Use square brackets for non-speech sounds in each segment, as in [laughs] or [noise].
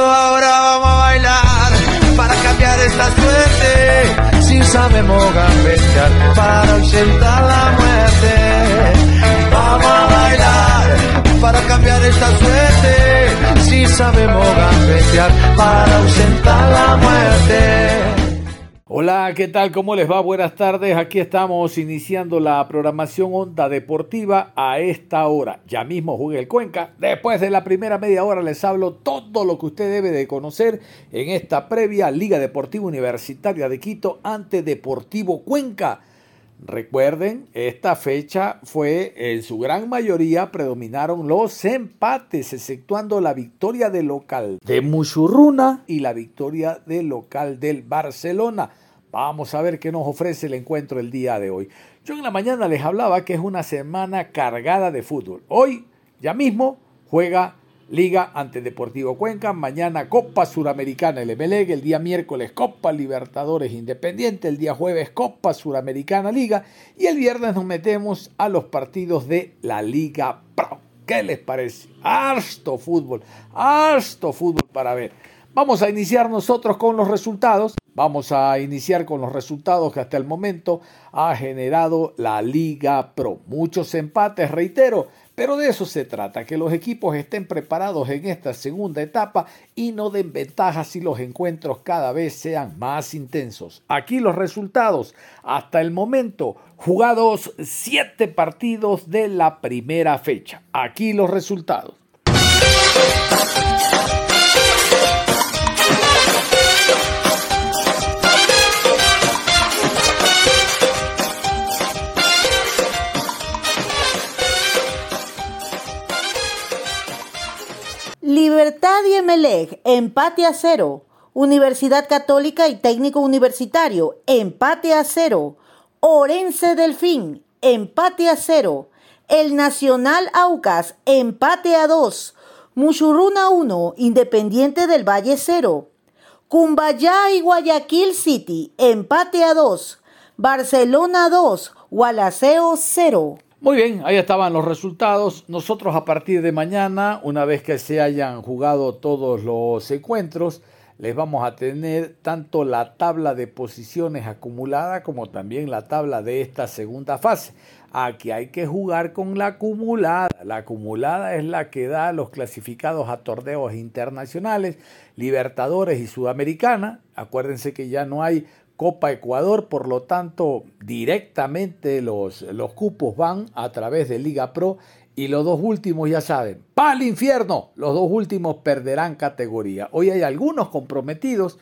Ahora vamos a bailar para cambiar esta suerte. Si sabemos gambetear para ausentar la muerte. Vamos a bailar para cambiar esta suerte. Si sabemos gambetear para ausentar la muerte. Hola, ¿qué tal? ¿Cómo les va? Buenas tardes. Aquí estamos iniciando la programación Onda Deportiva a esta hora. Ya mismo juega el Cuenca. Después de la primera media hora les hablo todo lo que usted debe de conocer en esta previa Liga Deportiva Universitaria de Quito ante Deportivo Cuenca. Recuerden, esta fecha fue en su gran mayoría predominaron los empates, exceptuando la victoria del local de Muchurruna y la victoria del local del Barcelona. Vamos a ver qué nos ofrece el encuentro el día de hoy. Yo en la mañana les hablaba que es una semana cargada de fútbol. Hoy, ya mismo, juega Liga ante Deportivo Cuenca, mañana Copa Suramericana el MLEG, el día miércoles Copa Libertadores Independiente, el día jueves Copa Suramericana Liga y el viernes nos metemos a los partidos de la Liga Pro. ¿Qué les parece? Harto fútbol, harto fútbol para ver. Vamos a iniciar nosotros con los resultados. Vamos a iniciar con los resultados que hasta el momento ha generado la Liga Pro. Muchos empates, reitero, pero de eso se trata, que los equipos estén preparados en esta segunda etapa y no den ventajas si los encuentros cada vez sean más intensos. Aquí los resultados. Hasta el momento, jugados siete partidos de la primera fecha. Aquí los resultados. Libertad y Emelec, empate a cero. Universidad Católica y Técnico Universitario, empate a cero. Orense Delfín, empate a cero. El Nacional Aucas, empate a dos. Muchurruna 1, Independiente del Valle 0. Cumbayá y Guayaquil City, empate a dos. Barcelona 2, Gualaceo 0. Muy bien, ahí estaban los resultados. Nosotros a partir de mañana, una vez que se hayan jugado todos los encuentros, les vamos a tener tanto la tabla de posiciones acumulada como también la tabla de esta segunda fase. Aquí hay que jugar con la acumulada. La acumulada es la que da los clasificados a torneos internacionales, Libertadores y Sudamericana. Acuérdense que ya no hay Copa Ecuador, por lo tanto, directamente los, los cupos van a través de Liga Pro y los dos últimos ya saben, ¡pal infierno! Los dos últimos perderán categoría. Hoy hay algunos comprometidos.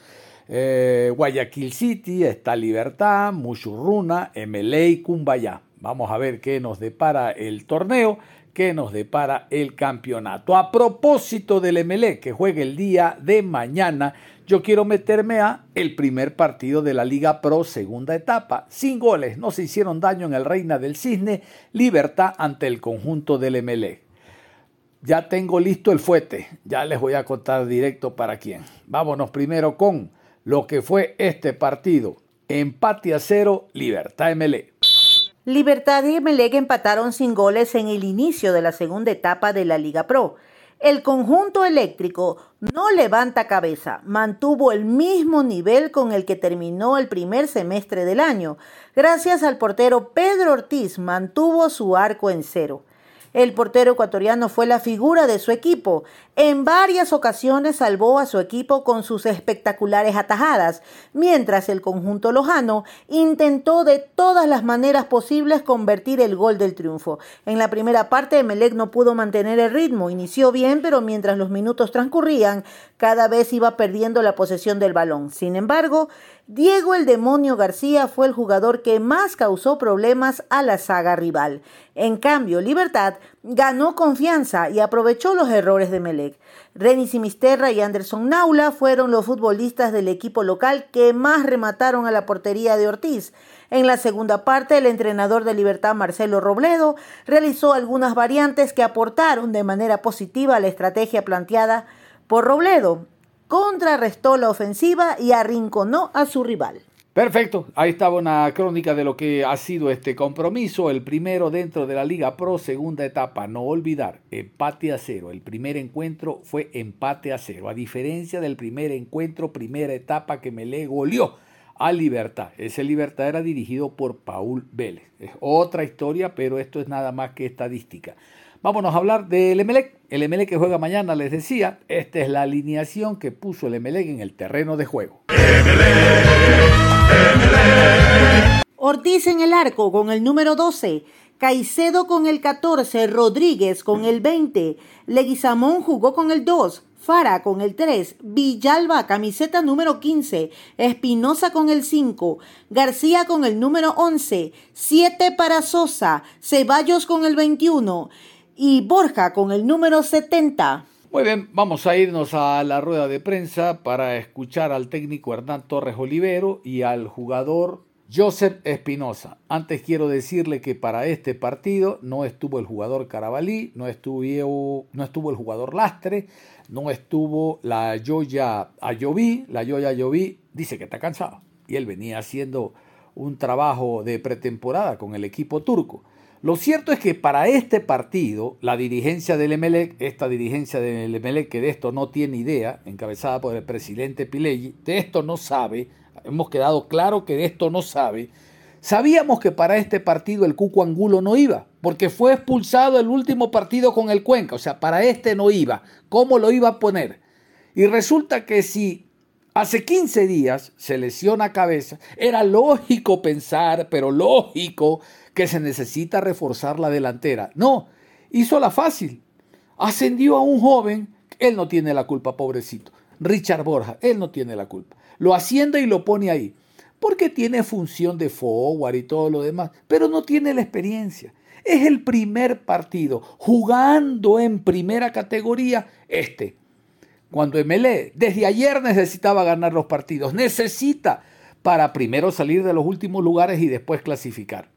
Eh, Guayaquil City, está Libertad, Muchurruna, y Cumbayá. Vamos a ver qué nos depara el torneo, qué nos depara el campeonato. A propósito del MLE que juega el día de mañana, yo quiero meterme a el primer partido de la Liga Pro segunda etapa. Sin goles, no se hicieron daño en el Reina del Cisne, libertad ante el conjunto del MLE. Ya tengo listo el fuete, ya les voy a contar directo para quién. Vámonos primero con lo que fue este partido. Empate a cero, Libertad MLE. Libertad y Emelec empataron sin goles en el inicio de la segunda etapa de la Liga Pro. El conjunto eléctrico no levanta cabeza, mantuvo el mismo nivel con el que terminó el primer semestre del año. Gracias al portero Pedro Ortiz mantuvo su arco en cero. El portero ecuatoriano fue la figura de su equipo. En varias ocasiones salvó a su equipo con sus espectaculares atajadas, mientras el conjunto lojano intentó de todas las maneras posibles convertir el gol del triunfo. En la primera parte, Emelec no pudo mantener el ritmo. Inició bien, pero mientras los minutos transcurrían, cada vez iba perdiendo la posesión del balón. Sin embargo, Diego el Demonio García fue el jugador que más causó problemas a la saga rival. En cambio, Libertad ganó confianza y aprovechó los errores de Melec. Renis Simisterra y Anderson Naula fueron los futbolistas del equipo local que más remataron a la portería de Ortiz. En la segunda parte, el entrenador de Libertad, Marcelo Robledo, realizó algunas variantes que aportaron de manera positiva a la estrategia planteada por Robledo. Contrarrestó la ofensiva y arrinconó a su rival. Perfecto, ahí estaba una crónica de lo que ha sido este compromiso, el primero dentro de la Liga Pro, segunda etapa, no olvidar, empate a cero, el primer encuentro fue empate a cero, a diferencia del primer encuentro, primera etapa que me le goleó a Libertad, ese Libertad era dirigido por Paul Vélez, es otra historia, pero esto es nada más que estadística. Vámonos a hablar del Emelec. El Emelec que juega mañana, les decía, esta es la alineación que puso el Emelec en el terreno de juego. Ortiz en el arco con el número 12. Caicedo con el 14, Rodríguez con el 20, Leguizamón jugó con el 2, Fara con el 3, Villalba camiseta número 15, Espinosa con el 5, García con el número 11, 7 para Sosa, Ceballos con el 21, y Borja con el número 70. Muy bien, vamos a irnos a la rueda de prensa para escuchar al técnico Hernán Torres Olivero y al jugador Joseph Espinosa. Antes quiero decirle que para este partido no estuvo el jugador Carabalí, no estuvo, no estuvo el jugador Lastre, no estuvo la Yoya Ayoví. La Yoya Ayoví dice que está cansado y él venía haciendo un trabajo de pretemporada con el equipo turco. Lo cierto es que para este partido, la dirigencia del Emelec, esta dirigencia del Emelec que de esto no tiene idea, encabezada por el presidente Pileggi, de esto no sabe, hemos quedado claro que de esto no sabe, sabíamos que para este partido el Cuco Angulo no iba, porque fue expulsado el último partido con el Cuenca, o sea, para este no iba. ¿Cómo lo iba a poner? Y resulta que si hace 15 días se lesiona cabeza, era lógico pensar, pero lógico, que se necesita reforzar la delantera. No, hizo la fácil. Ascendió a un joven, él no tiene la culpa, pobrecito. Richard Borja, él no tiene la culpa. Lo asciende y lo pone ahí. Porque tiene función de forward y todo lo demás, pero no tiene la experiencia. Es el primer partido jugando en primera categoría este. Cuando MLE desde ayer necesitaba ganar los partidos, necesita para primero salir de los últimos lugares y después clasificar.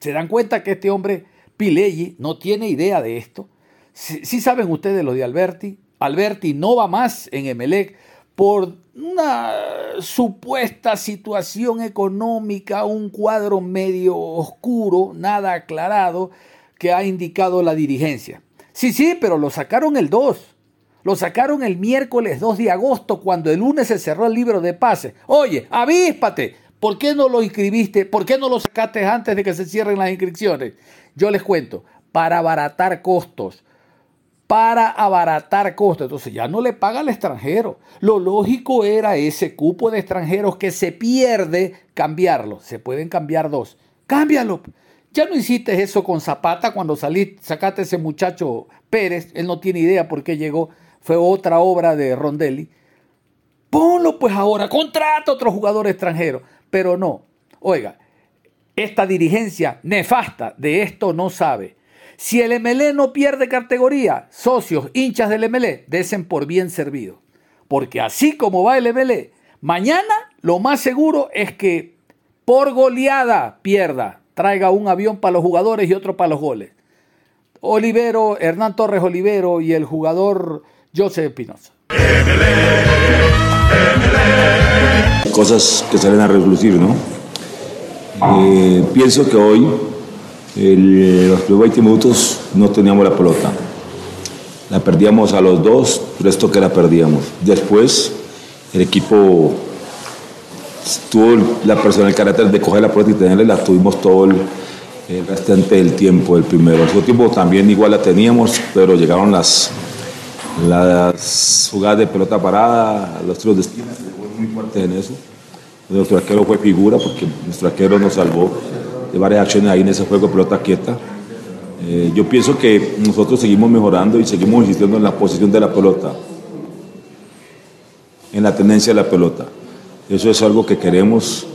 ¿Se dan cuenta que este hombre, Pileggi, no tiene idea de esto? Si saben ustedes lo de Alberti. Alberti no va más en Emelec por una supuesta situación económica, un cuadro medio oscuro, nada aclarado, que ha indicado la dirigencia. Sí, sí, pero lo sacaron el 2. Lo sacaron el miércoles 2 de agosto cuando el lunes se cerró el libro de pase. Oye, avíspate, ¿Por qué no lo inscribiste? ¿Por qué no lo sacaste antes de que se cierren las inscripciones? Yo les cuento, para abaratar costos. Para abaratar costos. Entonces ya no le paga al extranjero. Lo lógico era ese cupo de extranjeros que se pierde, cambiarlo. Se pueden cambiar dos. Cámbialo. Ya no hiciste eso con Zapata cuando saliste, sacaste ese muchacho Pérez. Él no tiene idea por qué llegó. Fue otra obra de Rondelli. Ponlo pues ahora, contrata a otro jugador extranjero pero no. Oiga, esta dirigencia nefasta de esto no sabe. Si el MLE no pierde categoría, socios, hinchas del MLE, desen por bien servido. Porque así como va el MLE, mañana lo más seguro es que por goleada pierda, traiga un avión para los jugadores y otro para los goles. Olivero, Hernán Torres Olivero y el jugador José Espinosa. Cosas que salen a relucir, ¿no? Eh, pienso que hoy, los primeros 20 minutos, no teníamos la pelota. La perdíamos a los dos, pero esto que la perdíamos. Después, el equipo tuvo la persona, el carácter de coger la pelota y tenerla, la tuvimos todo el, el restante del tiempo, el primero. El segundo tiempo también igual la teníamos, pero llegaron las, las jugadas de pelota parada, los tiros de esquina, muy fuerte en eso. Nuestro arquero fue figura porque nuestro arquero nos salvó de varias acciones ahí en ese juego de pelota quieta. Eh, yo pienso que nosotros seguimos mejorando y seguimos insistiendo en la posición de la pelota, en la tendencia de la pelota. Eso es algo que queremos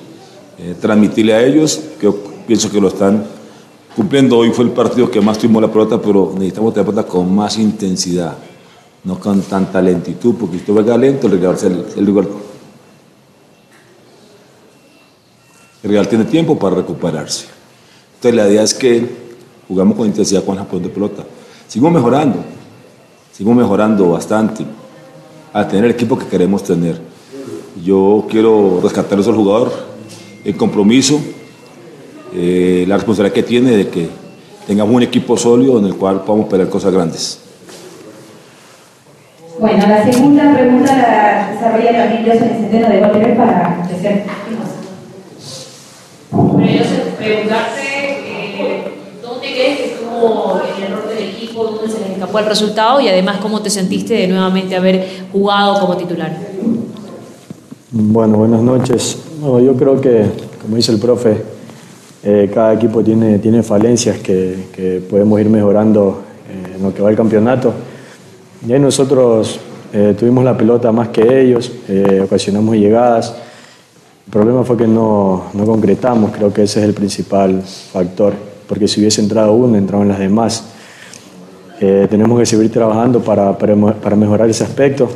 eh, transmitirle a ellos, que pienso que lo están cumpliendo. Hoy fue el partido que más tuvimos la pelota, pero necesitamos tener pelota con más intensidad, no con tanta lentitud, porque si tú venga lento, el rival, el, rival, el rival tiene tiempo para recuperarse. Entonces la idea es que jugamos con intensidad con la de pelota. Sigo mejorando, sigo mejorando bastante a tener el equipo que queremos tener. Yo quiero rescatar a esos jugador, el compromiso, eh, la responsabilidad que tiene de que tengamos un equipo sólido en el cual podamos pelear cosas grandes. Bueno, la segunda pregunta la desarrolla también José Centeno de Bolívar para crecer. Bueno, José, preguntarte eh, dónde crees que estuvo el error del equipo, dónde se les escapó el resultado y además cómo te sentiste de nuevamente haber jugado como titular. Bueno, buenas noches. yo creo que, como dice el profe, eh, cada equipo tiene, tiene falencias que, podemos ir mejorando eh, en lo que va el campeonato. Y ahí nosotros eh, tuvimos la pelota más que ellos, ocasionamos llegadas. El problema fue que no, no, concretamos, creo que ese es el principal factor, porque si hubiese entrado uno, entraban las demás. tenemos que seguir trabajando para, para, mejorar ese aspecto.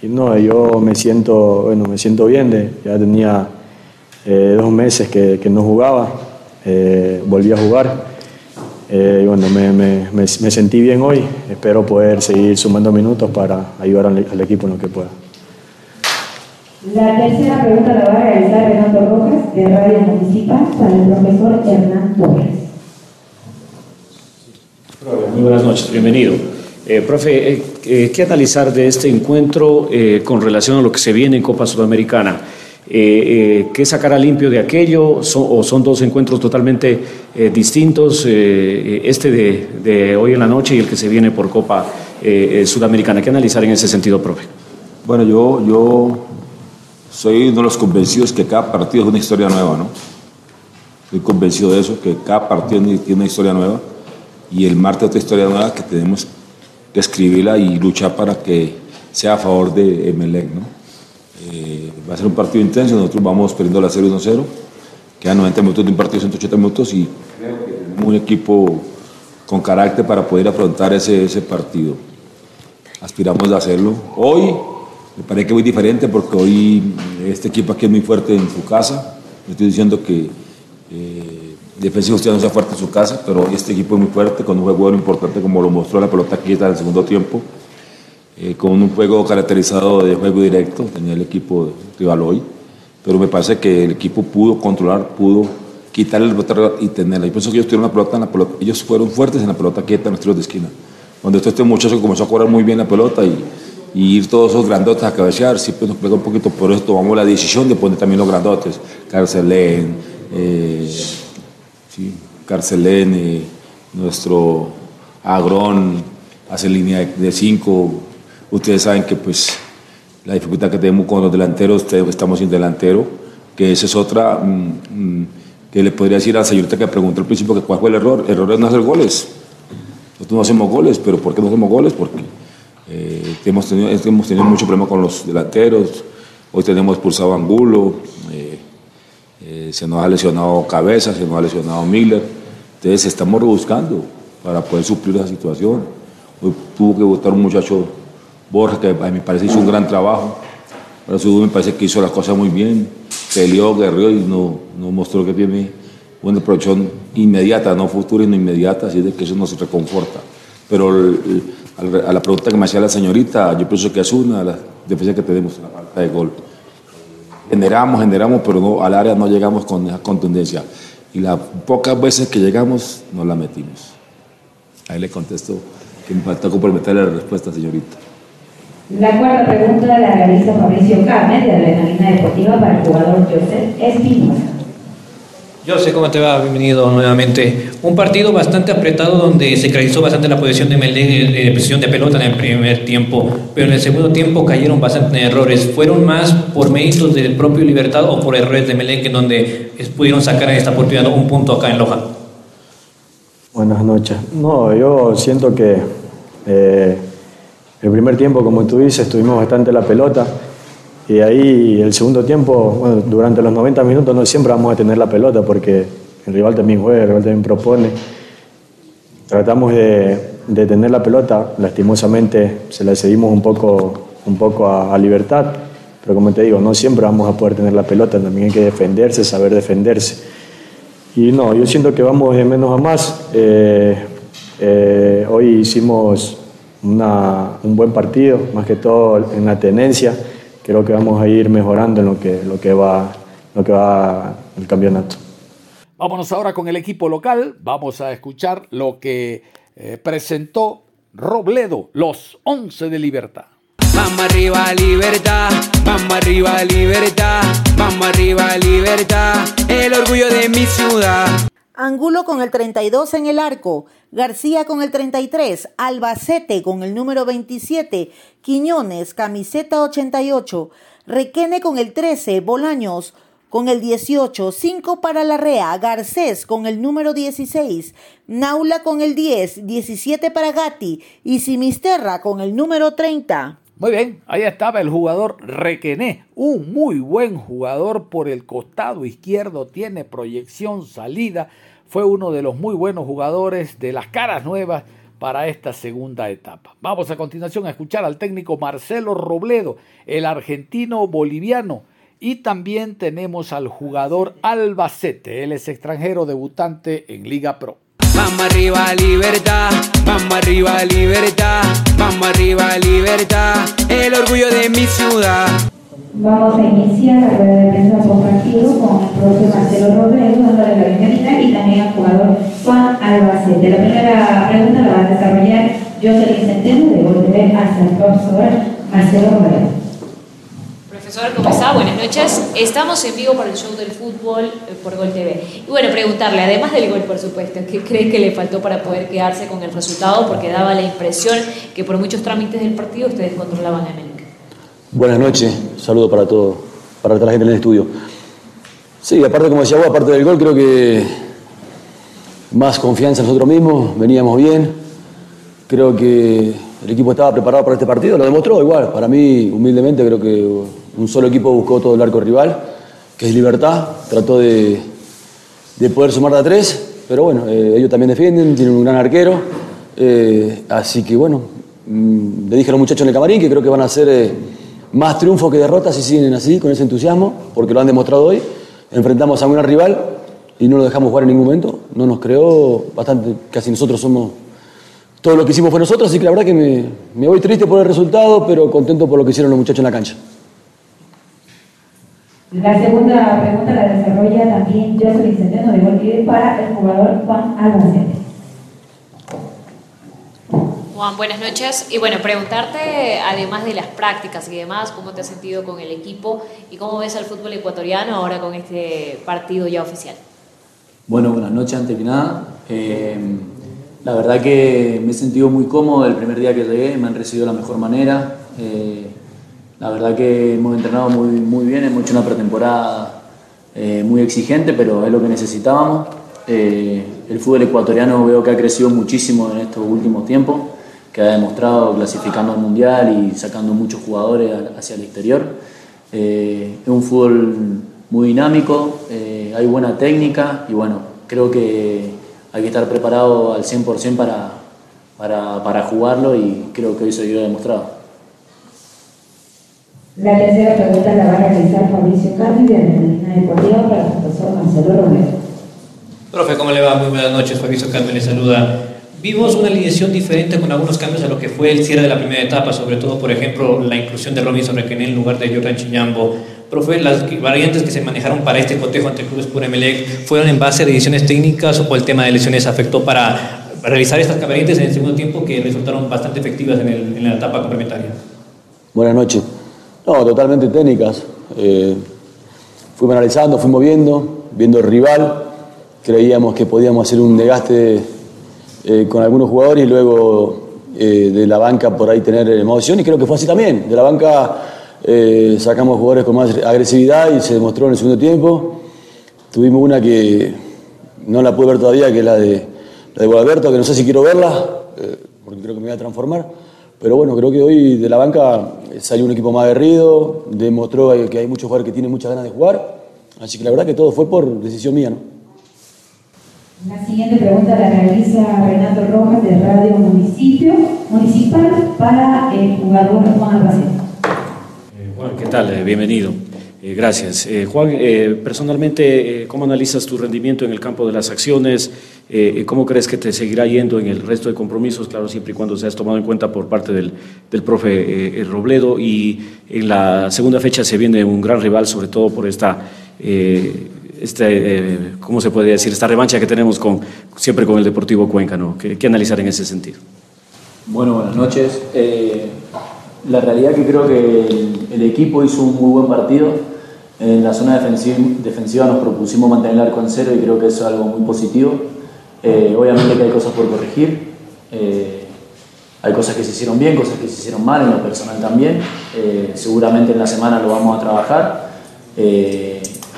Y no, yo me siento, bueno, me siento bien, de, ya tenía dos meses que, que no jugaba, eh, volví a jugar. Eh, y bueno, me, me, me, sentí bien hoy. Espero poder seguir sumando minutos para ayudar al, equipo en lo que pueda. La tercera pregunta la va a realizar Renato Rojas, de Radio Municipal, para el profesor Hernán Torres. Muy buenas noches, bienvenido. Eh, profe, ¿qué analizar de este encuentro con relación a lo que se viene en Copa Sudamericana? Eh, eh, ¿Qué sacará limpio de aquello? ¿O son dos encuentros totalmente eh, distintos? este de, hoy en la noche y el que se viene por Copa Sudamericana. ¿Qué analizar en ese sentido, profe? Bueno, yo, yo soy uno de los convencidos que cada partido es una historia nueva, ¿no? Estoy convencido de eso, que cada partido tiene una historia nueva y el martes otra historia nueva que tenemos que escribirla y luchar para que sea a favor de Emelec, ¿no? Eh, va a ser un partido intenso, nosotros vamos perdiendo la serie 1-0, quedan 90 minutos de un partido de 180 minutos y un equipo con carácter para poder afrontar ese, ese partido. Aspiramos a hacerlo. Hoy me parece que muy diferente porque hoy este equipo aquí es muy fuerte en su casa. No estoy diciendo que eh, Defensa no sea fuerte en su casa, pero este equipo es muy fuerte con un juego importante como lo mostró la pelota aquí en el segundo tiempo. Eh, con un juego caracterizado de juego directo, tenía el equipo rival hoy, pero me parece que el equipo pudo controlar, pudo quitarle el pelota y tenerla. Y pienso que ellos tuvieron la pelota en la pelota, ellos fueron fuertes en la pelota quieta en los tiros de esquina. Cuando este muchacho comenzó a correr muy bien la pelota y, ir todos esos grandotes a cabecear, sí pues nos pegó un poquito, por eso tomamos la decisión de poner también los grandotes, Carcelén, eh, sí, Carcelén, eh, nuestro Agrón, hace línea de cinco, Ustedes saben que pues la dificultad que tenemos con los delanteros, estamos sin delantero, que esa es otra mm, mm, que le podría decir a la señorita que preguntó al principio que cuál fue el error. El error es no hacer goles. Nosotros no hacemos goles, pero ¿por qué no hacemos goles? Porque eh, hemos, tenido, hemos tenido mucho problema con los delanteros. Hoy tenemos expulsado Angulo, eh, eh, se nos ha lesionado Cabeza, se nos ha lesionado Miller. Entonces estamos rebuscando para poder suplir esa situación. Hoy tuvo que votar un muchacho Borja, que a me parece hizo un gran trabajo. Me parece que hizo las cosas muy bien. Peleó, guerreó y nos no mostró que tiene una producción inmediata, no futura, sino inmediata, así de que eso nos reconforta. Pero a la pregunta que me hacía la señorita, yo pienso que es una de las defensas que tenemos, la falta de gol. Generamos, generamos, pero no, al área no llegamos con esa contundencia. Y las pocas veces que llegamos, no la metimos. Ahí le contesto que me falta complementarle la respuesta, señorita. La cuarta pregunta la realiza Fabricio Carmen, de Adrenalina Deportiva, para el jugador Joseph Espinosa. José, ¿cómo te va? Bienvenido nuevamente. Un partido bastante apretado donde se realizó bastante la posición de Melec, eh, posición de pelota en el primer tiempo, pero en el segundo tiempo cayeron bastantes errores. ¿Fueron más por méritos del propio Libertad o por errores de Melec en donde pudieron sacar en esta oportunidad un punto acá en Loja? Buenas noches. No, yo siento que eh, el primer tiempo, como tú dices, tuvimos bastante la pelota. Y ahí el segundo tiempo, bueno, durante los 90 minutos no siempre vamos a tener la pelota porque el rival también juega, el rival también propone. Tratamos de, tener la pelota, lastimosamente se la cedimos un poco, un poco a, Libertad, pero como te digo, no siempre vamos a poder tener la pelota, también hay que defenderse, saber defenderse. Y no, yo siento que vamos de menos a más. Eh, eh, hoy hicimos un buen partido, más que todo en la tenencia. Creo que vamos a ir mejorando en lo que, lo que, va, lo que va el campeonato. Vámonos ahora con el equipo local. Vamos a escuchar lo que eh, presentó Robledo, los 11 de Libertad. Vamos arriba, libertad. Vamos arriba, libertad. Vamos arriba, libertad. El orgullo de mi ciudad. Angulo con el 32 en el arco, García con el 33, Albacete con el número 27, Quiñones, camiseta 88, Requene con el 13, Bolaños con el 18, 5 para Larrea, Garcés con el número 16, Naula con el 10, 17 para Gatti y Simisterra con el número 30. Muy bien, ahí estaba el jugador Requené, un muy buen jugador por el costado izquierdo, tiene proyección, salida, fue uno de los muy buenos jugadores de las caras nuevas para esta segunda etapa. Vamos a continuación a escuchar al técnico Marcelo Robledo, el argentino boliviano, y también tenemos al jugador Albacete, él es extranjero debutante en Liga Pro. Vamos arriba, libertad. Vamos arriba, libertad. Vamos arriba, libertad. El orgullo de mi ciudad. Vamos a iniciar la rueda de prensa por partido con el profesor Marcelo Robledo, dándole la bienvenida, y también al jugador Juan Albacete. La primera pregunta la va a desarrollar Jocelyn Centeno de volver hasta el profesor Marcelo Robledo. Profesor, ¿cómo está? Buenas noches. Estamos en vivo para el show del fútbol eh, por Gol TV. Y bueno, preguntarle, además del gol, por supuesto, ¿qué cree que le faltó para poder quedarse con el resultado? Porque daba la impresión que por muchos trámites del partido ustedes controlaban a América. Buenas noches, saludo para todo, para toda la gente en el estudio. Sí, aparte, como decía vos, aparte del gol, creo que más confianza en nosotros mismos, veníamos bien. Creo que el equipo estaba preparado para este partido, lo demostró igual. Para mí, humildemente, creo que un solo equipo buscó todo el arco rival, que es Libertad, trató de, poder sumar a tres, pero bueno, eh, ellos también defienden, tienen un gran arquero, eh, así que bueno, mm, le dije a los muchachos en el camarín que creo que van a ser eh, más triunfos que derrotas si siguen así, con ese entusiasmo, porque lo han demostrado hoy. Enfrentamos a un gran rival y no lo dejamos jugar en ningún momento, no nos creó bastante, casi nosotros somos todo lo que hicimos fue nosotros, así que la verdad que me, me, voy triste por el resultado, pero contento por lo que hicieron los muchachos en la cancha. La segunda pregunta la desarrolla también Jocelyn Centeno de Bolívar para el jugador Juan Albacete. Buenas noches. Y bueno, preguntarte, además de las prácticas y demás, cómo te has sentido con el equipo y cómo ves al fútbol ecuatoriano ahora con este partido ya oficial. Bueno, buenas noches antes que nada. Eh, la verdad que me he sentido muy cómodo el primer día que llegué, me han recibido de la mejor manera. Eh, la verdad que hemos entrenado muy, muy bien, hemos hecho una pretemporada eh, muy exigente, pero es lo que necesitábamos. Eh, el fútbol ecuatoriano veo que ha crecido muchísimo en estos últimos tiempos, que ha demostrado clasificando al Mundial y sacando muchos jugadores hacia el exterior. Eh, es un fútbol muy dinámico, hay buena técnica y bueno, creo que hay que estar preparado al 100% para, para, para jugarlo y creo que hoy se dio demostrado. La tercera pregunta la va a realizar Fabricio Carmen de Adrenalina Deportiva para el profesor Marcelo Romero. Profe, ¿cómo le va? Muy buenas noches. Fabricio Carmen le saluda. Vimos una alineación diferente con algunos cambios a lo que fue el cierre de la primera etapa, sobre todo, por ejemplo, la inclusión de Robinson Requené en lugar de Jordan Chiñambo. Profe, las variantes que se manejaron para este cotejo ante clubes por Emelec fueron en base a decisiones técnicas o el tema de lesiones afectó para realizar estas variantes en el segundo tiempo que resultaron bastante efectivas en, el, en la etapa complementaria. Buenas noches. No, totalmente técnicas. Eh, fuimos analizando, fuimos viendo, viendo el rival. creíamos que podíamos hacer un desgaste eh, con algunos jugadores y luego eh, de la banca por ahí tener emoción y creo que fue así también. De la banca eh, sacamos jugadores con más agresividad y se demostró en el segundo tiempo. Tuvimos una que no la pude ver todavía, que es la de, la de que no sé si quiero verla, porque creo que me voy a transformar. Pero bueno, creo que hoy de la banca salió un equipo más aguerrido, demostró que hay muchos jugadores que tienen muchas ganas de jugar. Así que la verdad que todo fue por decisión mía. ¿no? La siguiente pregunta la realiza Renato Rojas de Radio Municipio Municipal para el jugador Juan Albacete. Eh, Juan, ¿qué tal? Eh, bienvenido. Eh, gracias. Juan, personalmente, ¿cómo analizas tu rendimiento en el campo de las acciones? ¿Cómo crees que te seguirá yendo en el resto de compromisos? Claro, siempre y cuando seas tomado en cuenta por parte del, del profe Robledo. Y en la segunda fecha se viene un gran rival, sobre todo por esta, este, eh, ¿cómo se puede decir? Esta revancha que tenemos con, siempre con el Deportivo Cuenca, ¿no? ¿Qué, qué analizar en ese sentido? Bueno, buenas noches. Eh, la realidad que creo que el, equipo hizo un muy buen partido. En la zona defensiva, defensiva nos propusimos mantener el arco en cero y creo que eso es algo muy positivo. Eh, obviamente que hay cosas por corregir. Hay cosas que se hicieron bien, cosas que se hicieron mal, en lo personal también. Eh, seguramente en la semana lo vamos a trabajar.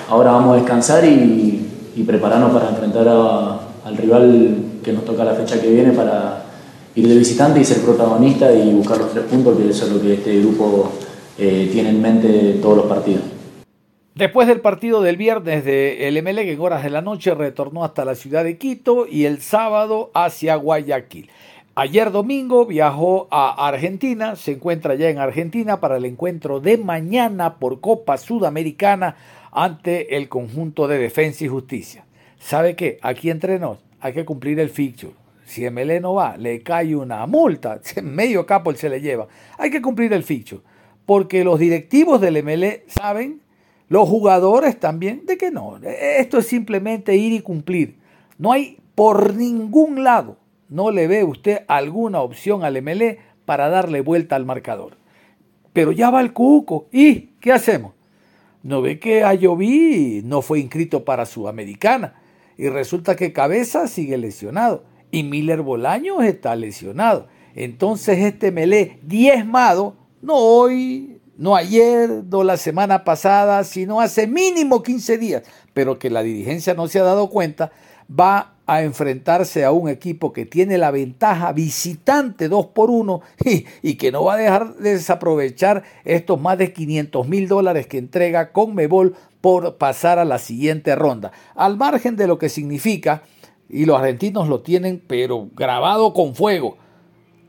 Ahora vamos a descansar y, prepararnos para enfrentar al rival que nos toca la fecha que viene para ir de visitante y ser protagonista y buscar los tres puntos, que eso es lo que este grupo eh, tiene en mente todos los partidos. Después del partido del viernes de el en horas de la noche retornó hasta la ciudad de Quito y el sábado hacia Guayaquil. Ayer domingo viajó a Argentina, se encuentra ya en Argentina para el encuentro de mañana por Copa Sudamericana ante el conjunto de Defensa y Justicia. ¿Sabe qué? Aquí entre nos hay que cumplir el fixture. Si Emelec no va, le cae una multa, [laughs] medio capo se le lleva. Hay que cumplir el fixture, porque los directivos del Emelec saben los jugadores también, de que no. Esto es simplemente ir y cumplir. No hay por ningún lado, no le ve usted alguna opción al MLE para darle vuelta al marcador. Pero ya va el cuco. ¿Y qué hacemos? No ve que Ayoví no fue inscrito para Sudamericana. Y resulta que Cabeza sigue lesionado. Y Miller Bolaños está lesionado. Entonces este Melé diezmado, no hoy, no ayer, no la semana pasada, sino hace mínimo 15 días, pero que la dirigencia no se ha dado cuenta, va a enfrentarse a un equipo que tiene la ventaja visitante 2 por 1 [laughs] y, que no va a dejar de desaprovechar estos más de 500 mil dólares que entrega Conmebol por pasar a la siguiente ronda. Al margen de lo que significa, y los argentinos lo tienen, pero grabado con fuego,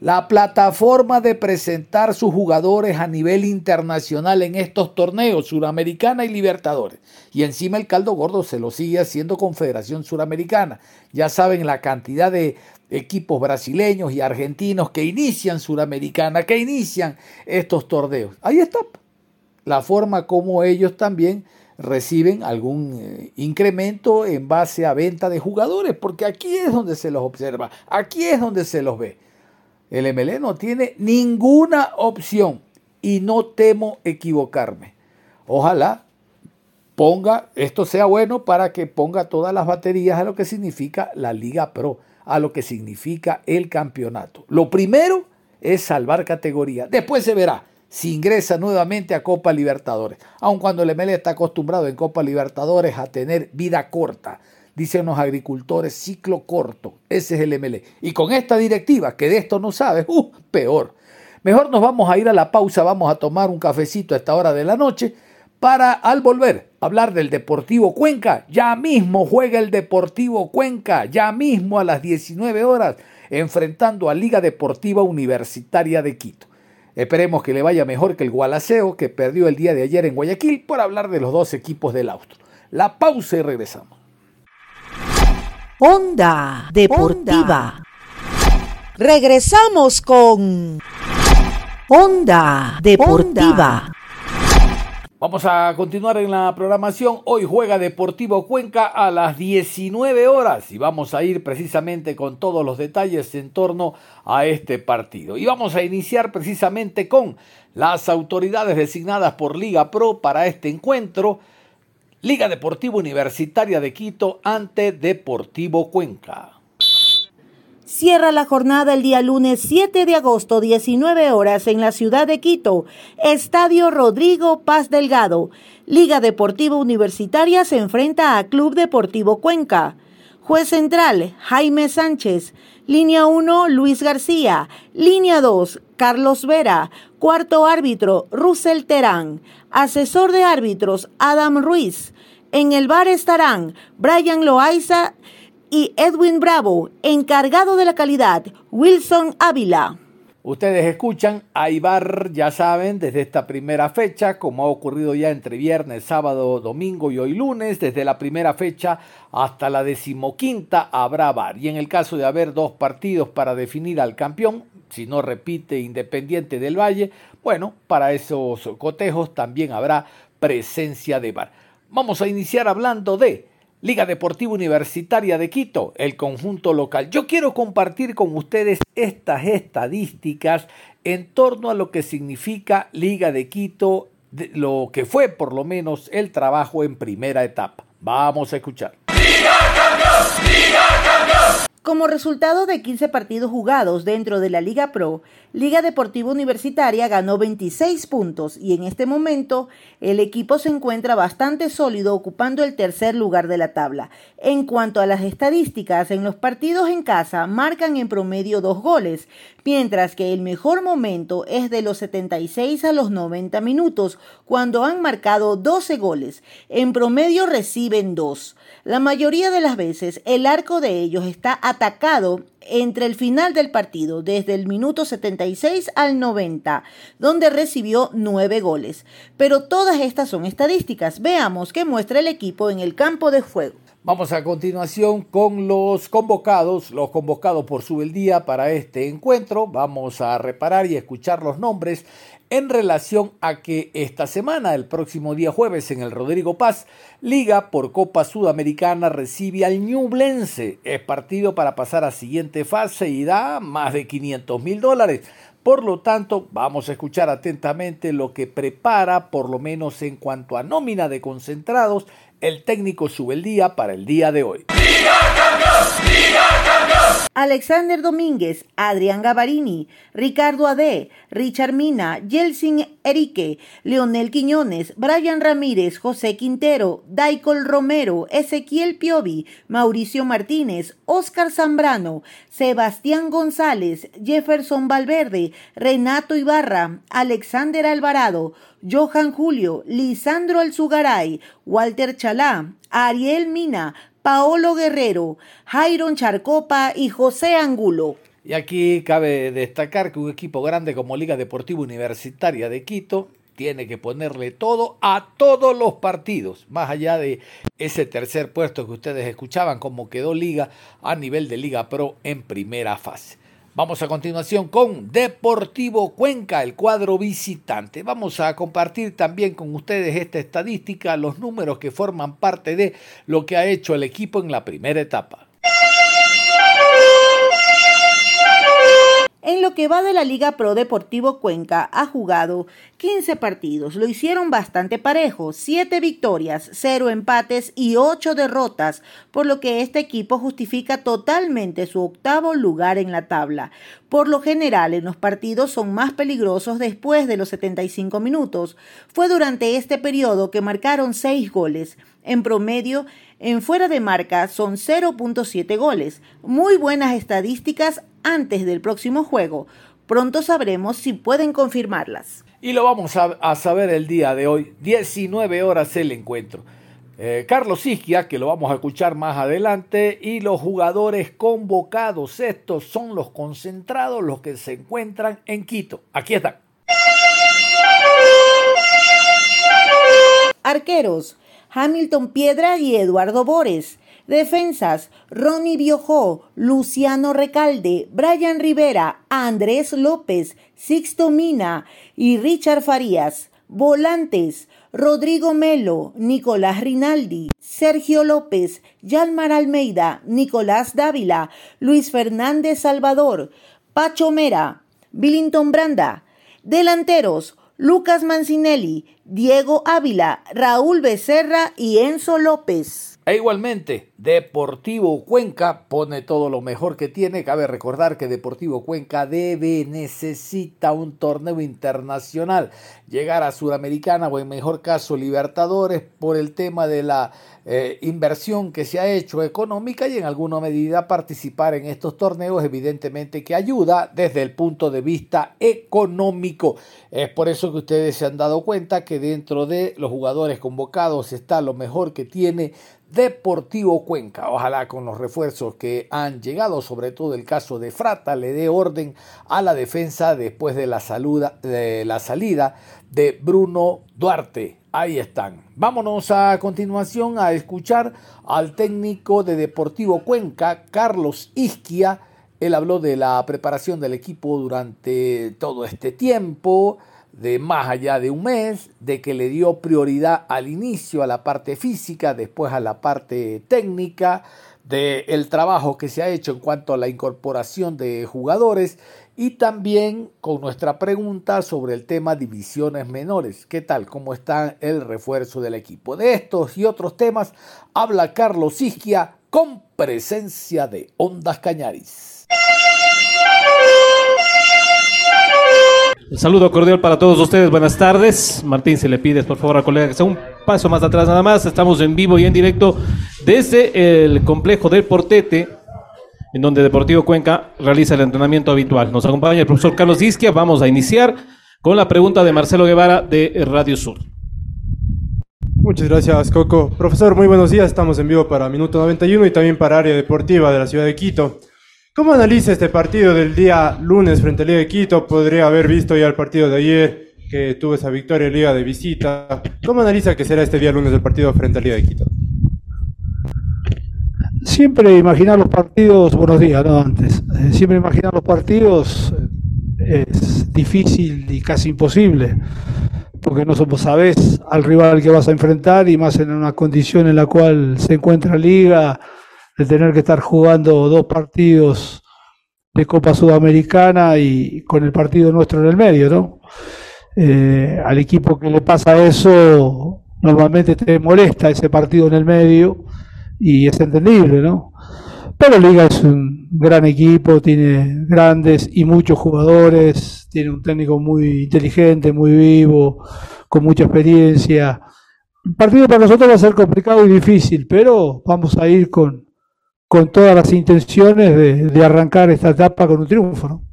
la plataforma de presentar sus jugadores a nivel internacional en estos torneos, Suramericana y Libertadores. Y encima el caldo gordo se lo sigue haciendo Confederación Suramericana. Ya saben la cantidad de equipos brasileños y argentinos que inician Suramericana, que inician estos torneos. Ahí está la forma como ellos también reciben algún eh, incremento en base a venta de jugadores, porque aquí es donde se los observa, aquí es donde se los ve. El MLE no tiene ninguna opción y no temo equivocarme. Ojalá ponga, esto sea bueno para que ponga todas las baterías a lo que significa la Liga Pro, a lo que significa el campeonato. Lo primero es salvar categoría, después se verá si ingresa nuevamente a Copa Libertadores, aun cuando el MLE está acostumbrado en Copa Libertadores a tener vida corta dicen los agricultores, ciclo corto. Ese es el MLE. Y con esta directiva, que de esto no sabe, uh, peor. Mejor nos vamos a ir a la pausa, vamos a tomar un cafecito a esta hora de la noche para al volver hablar del Deportivo Cuenca. Ya mismo juega el Deportivo Cuenca, ya mismo a las 19 horas, enfrentando a Liga Deportiva Universitaria de Quito. Esperemos que le vaya mejor que el Gualaceo, que perdió el día de ayer en Guayaquil, por hablar de los dos equipos del Austro. La pausa y regresamos. Onda Deportiva. Regresamos con Onda Deportiva. Vamos a continuar en la programación. Hoy juega Deportivo Cuenca a las 19 horas y vamos a ir precisamente con todos los detalles en torno a este partido. Y vamos a iniciar precisamente con las autoridades designadas por Liga Pro para este encuentro. Liga Deportiva Universitaria de Quito ante Deportivo Cuenca. Cierra la jornada el día lunes 7 de agosto, 19 horas, en la ciudad de Quito. Estadio Rodrigo Paz Delgado. Liga Deportiva Universitaria se enfrenta a Club Deportivo Cuenca. Juez central, Jaime Sánchez. Línea 1, Luis García. Línea 2, Carlos Vera. Cuarto árbitro, Russell Terán. Asesor de árbitros, Adam Ruiz. En el bar estarán Brian Loaiza y Edwin Bravo, encargado de la calidad, Wilson Ávila. Ustedes escuchan a Ibar, ya saben, desde esta primera fecha, como ha ocurrido ya entre viernes, sábado, domingo y hoy lunes, desde la primera fecha hasta la decimoquinta habrá VAR. Y en el caso de haber dos partidos para definir al campeón, si no repite Independiente del Valle, bueno, para esos cotejos también habrá presencia de VAR. Vamos a iniciar hablando de Liga Deportiva Universitaria de Quito, el conjunto local. Yo quiero compartir con ustedes estas estadísticas en torno a lo que significa Liga de Quito, lo que fue por lo menos el trabajo en primera etapa. Vamos a escuchar. Liga Liga. Como resultado de 15 partidos jugados dentro de la Liga Pro, Liga Deportiva Universitaria ganó 26 puntos y en este momento el equipo se encuentra bastante sólido ocupando el tercer lugar de la tabla. En cuanto a las estadísticas, en los partidos en casa marcan en promedio dos goles, mientras que el mejor momento es de los 76 a los 90 minutos, cuando han marcado 12 goles. En promedio reciben dos. La mayoría de las veces el arco de ellos está atacado entre el final del partido, desde el minuto 76 al 90, donde recibió nueve goles. Pero todas estas son estadísticas. Veamos qué muestra el equipo en el campo de juego. Vamos a continuación con los convocados, los convocados por Subeldía para este encuentro. Vamos a reparar y escuchar los nombres en relación a que esta semana, el próximo día jueves, en el Rodrigo Paz, Liga por Copa Sudamericana recibe al Ñublense. Es partido para pasar a siguiente fase y da más de 500 mil dólares. Por lo tanto, vamos a escuchar atentamente lo que prepara, por lo menos en cuanto a nómina de concentrados, el técnico Subeldía para el día de hoy. Alexander Domínguez, Adrián Gavarini, Ricardo Ade, Richard Mina, Yelsin Erique, Leonel Quiñones, Brian Ramírez, José Quintero, Daicol Romero, Ezequiel Piovi, Mauricio Martínez, Oscar Zambrano, Sebastián González, Jefferson Valverde, Renato Ibarra, Alexander Alvarado, Johan Julio, Lisandro Alzugaray, Walter Chalá, Ariel Mina, Paolo Guerrero, Jairon Charcopa y José Angulo. Y aquí cabe destacar que un equipo grande como Liga Deportiva Universitaria de Quito tiene que ponerle todo a todos los partidos, más allá de ese tercer puesto que ustedes escuchaban, como quedó Liga a nivel de Liga Pro en primera fase. Vamos a continuación con Deportivo Cuenca, el cuadro visitante. Vamos a compartir también con ustedes esta estadística, los números que forman parte de lo que ha hecho el equipo en la primera etapa. En lo que va de la Liga Pro Deportivo Cuenca ha jugado 15 partidos. Lo hicieron bastante parejo, 7 victorias, 0 empates y 8 derrotas, por lo que este equipo justifica totalmente su octavo lugar en la tabla. Por lo general, en los partidos son más peligrosos después de los 75 minutos. Fue durante este periodo que marcaron 6 goles. En promedio, en fuera de marca son 0.7 goles. Muy buenas estadísticas antes del próximo juego. Pronto sabremos si pueden confirmarlas. Y lo vamos a, saber el día de hoy, 19 horas el encuentro. Eh, Carlos Isquia, que lo vamos a escuchar más adelante, y los jugadores convocados, estos son los concentrados, los que se encuentran en Quito. Aquí están. Arqueros, Hamilton Piedra y Eduardo Bores. Defensas, Ronnie Biojó, Luciano Recalde, Brian Rivera, Andrés López, Sixto Mina y Richard Farías. Volantes, Rodrigo Melo, Nicolás Rinaldi, Sergio López, Yalmar Almeida, Nicolás Dávila, Luis Fernández Salvador, Pacho Mera, Billington Branda. Delanteros, Lucas Mancinelli, Diego Ávila, Raúl Becerra y Enzo López. E igualmente, Deportivo Cuenca pone todo lo mejor que tiene. Cabe recordar que Deportivo Cuenca debe, necesita un torneo internacional, llegar a Suramericana o en mejor caso Libertadores por el tema de la eh, inversión que se ha hecho económica y en alguna medida participar en estos torneos evidentemente que ayuda desde el punto de vista económico. Es por eso que ustedes se han dado cuenta que dentro de los jugadores convocados está lo mejor que tiene Deportivo Cuenca. Ojalá con los refuerzos que han llegado, sobre todo el caso de Frata, le dé orden a la defensa después de la, de salida de Bruno Duarte. Ahí están. Vámonos a continuación a escuchar al técnico de Deportivo Cuenca, Carlos Isquia. Él habló de la preparación del equipo durante todo este tiempo de más allá de un mes, de que le dio prioridad al inicio a la parte física, después a la parte técnica, del el trabajo que se ha hecho en cuanto a la incorporación de jugadores y también con nuestra pregunta sobre el tema divisiones menores. ¿Qué tal? ¿Cómo está el refuerzo del equipo? De estos y otros temas habla Carlos Isquia con presencia de Ondas Cañaris. Saludo cordial para todos ustedes. Buenas tardes. Martín, se le pide por favor al colega que sea un paso más atrás nada más. Estamos en vivo y en directo desde el complejo del Portete, en donde Deportivo Cuenca realiza el entrenamiento habitual. Nos acompaña el profesor Carlos Isquia. Vamos a iniciar con la pregunta de Marcelo Guevara de Radio Sur. Muchas gracias, Coco. Profesor, muy buenos días. Estamos en vivo para Minuto 91 y también para Área Deportiva de la ciudad de Quito. ¿Cómo analiza este partido del día lunes frente a Liga de Quito? Podría haber visto ya el partido de ayer que tuvo esa victoria en Liga de visita. ¿Cómo analiza que será este día lunes el partido frente a Liga de Quito? Siempre imaginar los partidos, buenos días, no antes, eh, siempre imaginar los partidos eh, es difícil y casi imposible, porque no sabes al rival que vas a enfrentar y más en una condición en la cual se encuentra Liga de tener que estar jugando dos partidos de Copa Sudamericana y con el partido nuestro en el medio, ¿no? Eh, al equipo que le pasa eso, normalmente te molesta ese partido en el medio y es entendible, ¿no? Pero Liga es un gran equipo, tiene grandes y muchos jugadores, tiene un técnico muy inteligente, muy vivo, con mucha experiencia. El partido para nosotros va a ser complicado y difícil, pero vamos a ir con, con todas las intenciones de, arrancar esta etapa con un triunfo.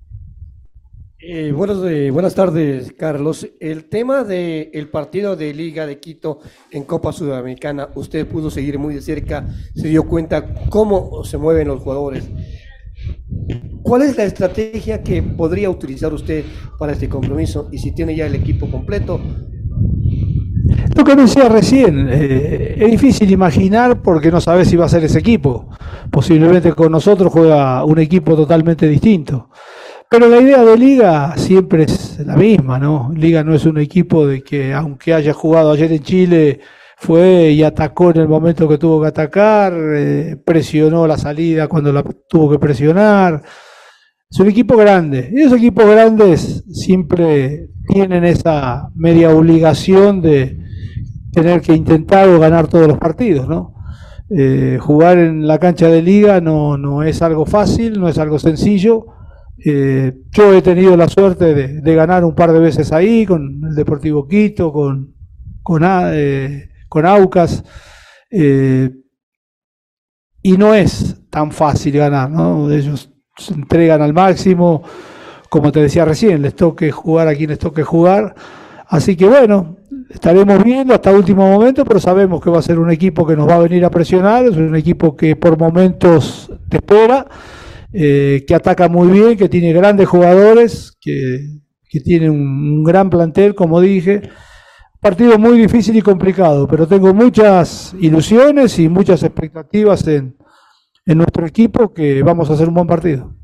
Eh, eh, buenas tardes, Carlos. El tema del partido de Liga de Quito en Copa Sudamericana, usted pudo seguir muy de cerca, se dio cuenta cómo se mueven los jugadores. ¿Cuál es la estrategia que podría utilizar usted para este compromiso? Y si tiene ya el equipo completo, lo que decía recién, eh, es difícil imaginar porque no sabes si va a ser ese equipo. Posiblemente con nosotros juega un equipo totalmente distinto. Pero la idea de Liga siempre es la misma, ¿no? Liga no es un equipo de que, aunque haya jugado ayer en Chile, fue y atacó en el momento que tuvo que atacar, eh, presionó la salida cuando la tuvo que presionar. Es un equipo grande. Y esos equipos grandes siempre tienen esa media obligación de, tener que intentar o ganar todos los partidos, ¿no? Eh, jugar en la cancha de liga no, no es algo fácil, no es algo sencillo. Eh, yo he tenido la suerte de, ganar un par de veces ahí, con el Deportivo Quito, con, con, eh, con Aucas, y no es tan fácil ganar, ¿no? Ellos se entregan al máximo, como te decía recién, les toque jugar a quien les toque jugar. Así que bueno, estaremos viendo hasta último momento, pero sabemos que va a ser un equipo que nos va a venir a presionar, es un equipo que por momentos te espera, eh, que ataca muy bien, que tiene grandes jugadores, que, tiene un, gran plantel, como dije. Partido muy difícil y complicado, pero tengo muchas ilusiones y muchas expectativas en, en nuestro equipo que vamos a hacer un buen partido.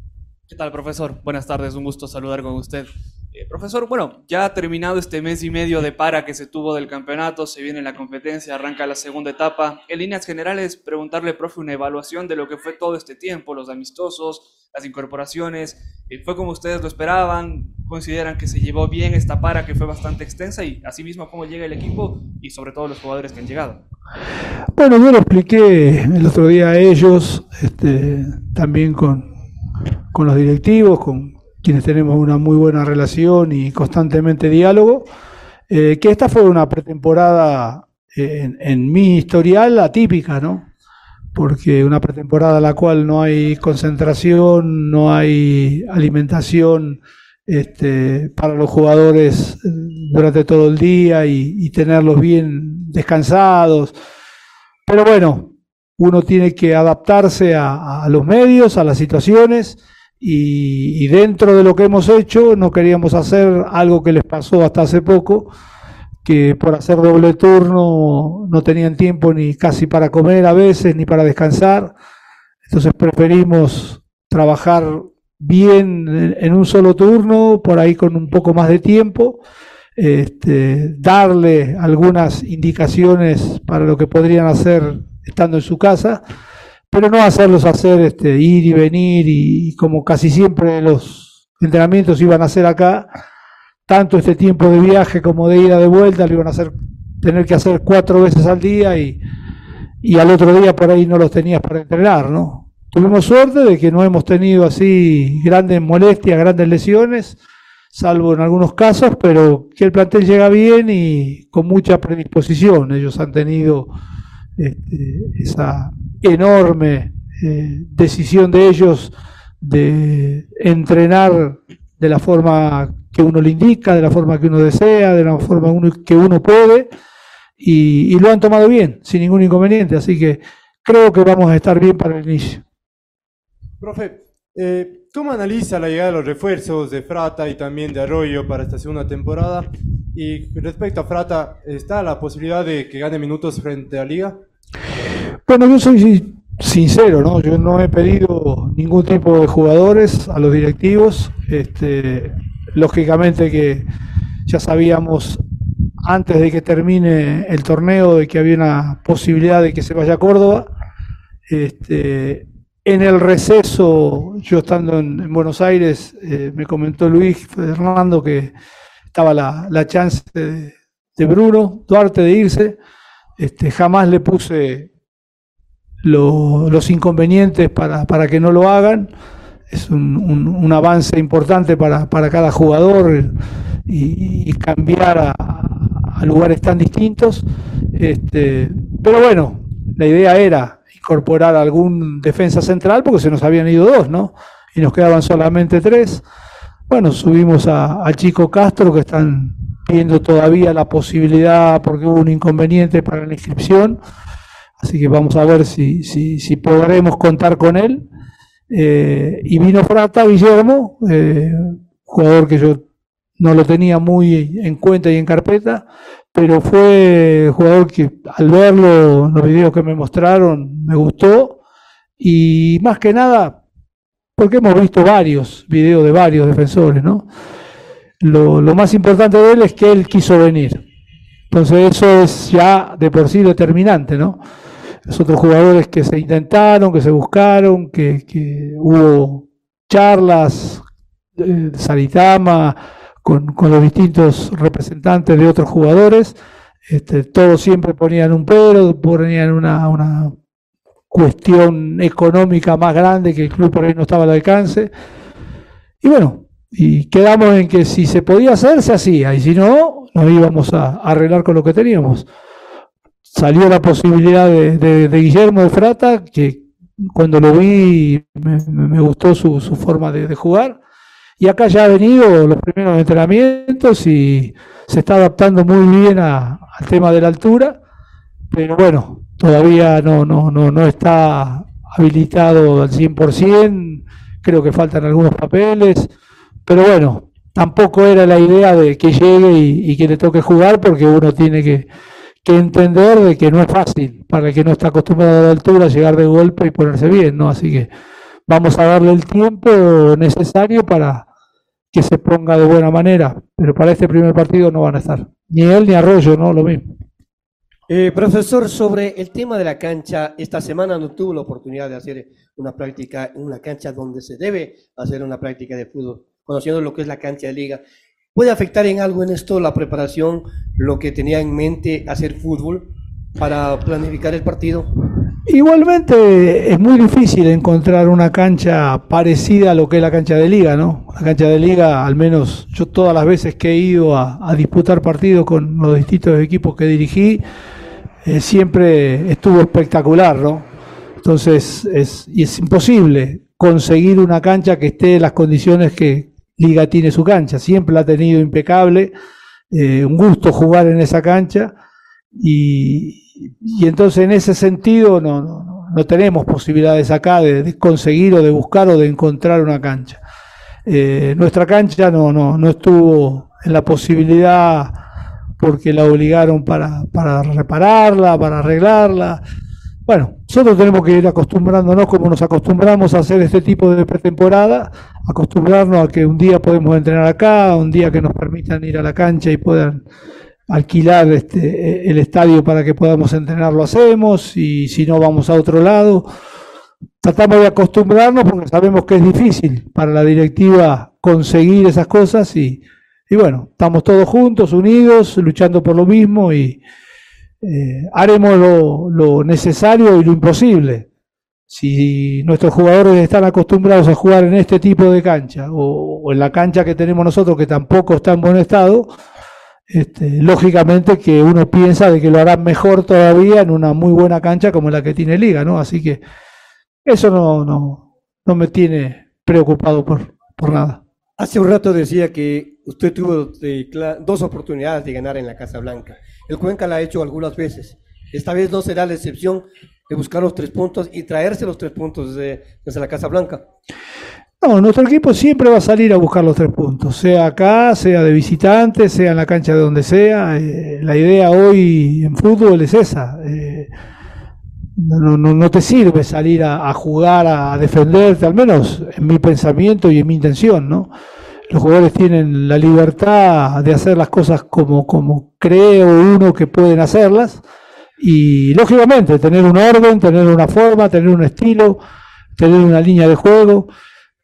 ¿Qué tal, profesor? Buenas tardes, un gusto saludar con usted. Eh, profesor, bueno, ya ha terminado este mes y medio de para que se tuvo del campeonato, se viene la competencia, arranca la segunda etapa. En líneas generales, preguntarle, profe, una evaluación de lo que fue todo este tiempo, los amistosos, las incorporaciones. Eh, ¿Fue como ustedes lo esperaban? ¿Consideran que se llevó bien esta para que fue bastante extensa? Y asimismo, ¿cómo llega el equipo y sobre todo los jugadores que han llegado? Bueno, yo lo expliqué el otro día a ellos, este, también con, con los directivos, con, quienes tenemos una muy buena relación y constantemente diálogo, eh, que esta fue una pretemporada en, en, mi historial atípica, ¿no? Porque una pretemporada en la cual no hay concentración, no hay alimentación este, para los jugadores eh, durante todo el día y, tenerlos bien descansados. Pero bueno, uno tiene que adaptarse a, a los medios, a las situaciones y, dentro de lo que hemos hecho no queríamos hacer algo que les pasó hasta hace poco, que por hacer doble turno no tenían tiempo ni casi para comer a veces, ni para descansar. Entonces preferimos trabajar bien en, un solo turno, por ahí con un poco más de tiempo, este, darle algunas indicaciones para lo que podrían hacer estando en su casa pero no hacerlos hacer este, ir y venir y, como casi siempre los entrenamientos iban a ser acá, tanto este tiempo de viaje como de ida de vuelta lo iban a hacer, tener que hacer cuatro veces al día y, y al otro día por ahí no los tenías para entrenar, ¿no? Tuvimos suerte de que no hemos tenido así grandes molestias, grandes lesiones, salvo en algunos casos, pero que el plantel llega bien y con mucha predisposición. Ellos han tenido este, esa enorme eh, decisión de ellos de entrenar de la forma que uno le indica, de la forma que uno desea, de la forma que uno puede, y, lo han tomado bien, sin ningún inconveniente, así que creo que vamos a estar bien para el inicio. Profe, eh, ¿cómo analiza la llegada de los refuerzos de Frata y también de Arroyo para esta segunda temporada? Y respecto a Frata, ¿está la posibilidad de que gane minutos frente a Liga? Bueno, yo soy sincero, ¿no? Yo no he pedido ningún tipo de jugadores a los directivos. Este, lógicamente que ya sabíamos antes de que termine el torneo de que había una posibilidad de que se vaya a Córdoba. Este, en el receso, yo estando en, Buenos Aires, eh, me comentó Luis Fernando que estaba la, chance de, de, Bruno Duarte de irse. Este, jamás le puse los inconvenientes para, para, que no lo hagan. Es un, un, avance importante para, para cada jugador y, cambiar a, a, lugares tan distintos. Este, pero bueno, la idea era incorporar algún defensa central porque se nos habían ido dos, ¿no? Y nos quedaban solamente tres. Bueno, subimos a, a Chico Castro que están viendo todavía la posibilidad porque hubo un inconveniente para la inscripción Así que vamos a ver si, si, podremos contar con él. Eh, y vino Frata Guillermo, eh, jugador que yo no lo tenía muy en cuenta y en carpeta, pero fue jugador que al verlo, los videos que me mostraron, me gustó. Y más que nada, porque hemos visto varios videos de varios defensores, ¿no? Lo más importante de él es que él quiso venir. Entonces eso es ya de por sí determinante, ¿no? Los otros jugadores que se intentaron, que se buscaron, que, hubo charlas, de Saritama, con, los distintos representantes de otros jugadores, este, todos siempre ponían un pero, ponían una, una cuestión económica más grande que el club por ahí no estaba al alcance. Y bueno, y quedamos en que si se podía hacer, se hacía, y si no, nos íbamos a arreglar con lo que teníamos salió la posibilidad de, Guillermo de Frata, que cuando lo vi me, gustó su, forma de, jugar. Y acá ya ha venido los primeros entrenamientos y se está adaptando muy bien al tema de la altura, pero bueno, todavía no, no, no, no está habilitado al 100%, creo que faltan algunos papeles, pero bueno, tampoco era la idea de que llegue y que le toque jugar porque uno tiene que que entender de que no es fácil para el que no está acostumbrado a la altura llegar de golpe y ponerse bien, ¿no? Así que vamos a darle el tiempo necesario para, que se ponga de buena manera, pero para este primer partido no van a estar. Ni él ni Arroyo, ¿no? Lo mismo. Eh, profesor, sobre el tema de la cancha, esta semana no tuvo la oportunidad de hacer una práctica en una cancha donde se debe hacer una práctica de fútbol, conociendo lo que es la cancha de liga. ¿Puede afectar en algo en esto la preparación, lo que tenía en mente hacer fútbol para planificar el partido? Igualmente es muy difícil encontrar una cancha parecida a lo que es la cancha de liga, ¿no? La cancha de liga, al menos yo todas las veces que he ido a, disputar partidos con los distintos equipos que dirigí, eh, siempre estuvo espectacular, ¿no? Entonces, es, es imposible conseguir una cancha que esté en las condiciones que Liga tiene su cancha. Siempre la ha tenido impecable, eh, un gusto jugar en esa cancha y, y entonces en ese sentido no, no, no tenemos posibilidades acá de, de, conseguir o de buscar o de encontrar una cancha. Eh, nuestra cancha no, no, no estuvo en la posibilidad porque la obligaron para, para repararla, para arreglarla. Bueno, nosotros tenemos que ir acostumbrándonos como nos acostumbramos a hacer este tipo de pretemporada, acostumbrarnos a que un día podemos entrenar acá, un día que nos permitan ir a la cancha y puedan alquilar este, el estadio para que podamos entrenar, lo hacemos, y si no vamos a otro lado. Tratamos de acostumbrarnos porque sabemos que es difícil para la directiva conseguir esas cosas y, y bueno, estamos todos juntos, unidos, luchando por lo mismo y eh, haremos lo, lo, necesario y lo imposible. Si nuestros jugadores están acostumbrados a jugar en este tipo de cancha o, en la cancha que tenemos nosotros que tampoco está en buen estado, este, lógicamente que uno piensa de que lo harán mejor todavía en una muy buena cancha como la que tiene Liga, ¿no? Así que eso no, no, no me tiene preocupado por, por nada. Hace un rato decía que usted tuvo dos oportunidades de ganar en la Casa Blanca. El Cuenca la ha hecho algunas veces. Esta vez no será la excepción de buscar los tres puntos y traerse los tres puntos desde, la Casa Blanca. No, nuestro equipo siempre va a salir a buscar los tres puntos, sea acá, sea de visitante, sea en la cancha de donde sea. Eh, la idea hoy en fútbol es esa. Eh, no, no, no, te sirve salir a, jugar, a defenderte, al menos en mi pensamiento y en mi intención, ¿no? Los jugadores tienen la libertad de hacer las cosas como, como creo uno que pueden hacerlas y lógicamente tener un orden, tener una forma, tener un estilo, tener una línea de juego,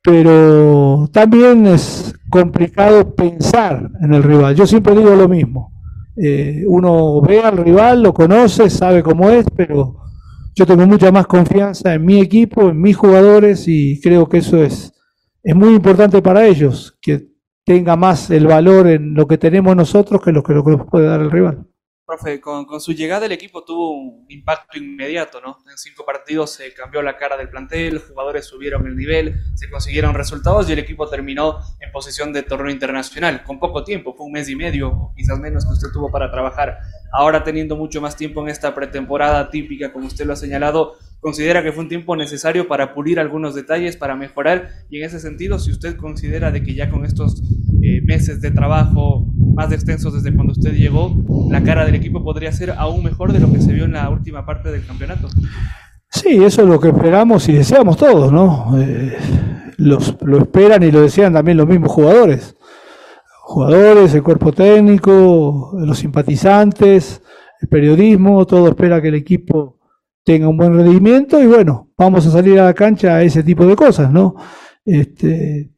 pero también es complicado pensar en el rival. Yo siempre digo lo mismo. Eh, uno ve al rival, lo conoce, sabe cómo es, pero yo tengo mucha más confianza en mi equipo, en mis jugadores y creo que eso es, es muy importante para ellos, que tenga más el valor en lo que tenemos nosotros que lo que, nos puede dar el rival. Profe, con, con, su llegada el equipo tuvo un impacto inmediato, ¿no? En cinco partidos se cambió la cara del plantel, los jugadores subieron el nivel, se consiguieron resultados y el equipo terminó en posición de torneo internacional, con poco tiempo, fue un mes y medio, quizás menos que usted tuvo para trabajar. Ahora teniendo mucho más tiempo en esta pretemporada típica, como usted lo ha señalado, considera que fue un tiempo necesario para pulir algunos detalles, para mejorar y en ese sentido, si usted considera de que ya con estos eh, meses de trabajo más extensos desde cuando usted llegó, la cara del equipo podría ser aún mejor de lo que se vio en la última parte del campeonato. Sí, eso es lo que esperamos y deseamos todos, ¿no? Eh, los, lo esperan y lo desean también los mismos jugadores. Jugadores, el cuerpo técnico, los simpatizantes, el periodismo, todo espera que el equipo tenga un buen rendimiento y bueno, vamos a salir a la cancha a ese tipo de cosas, ¿no? Este,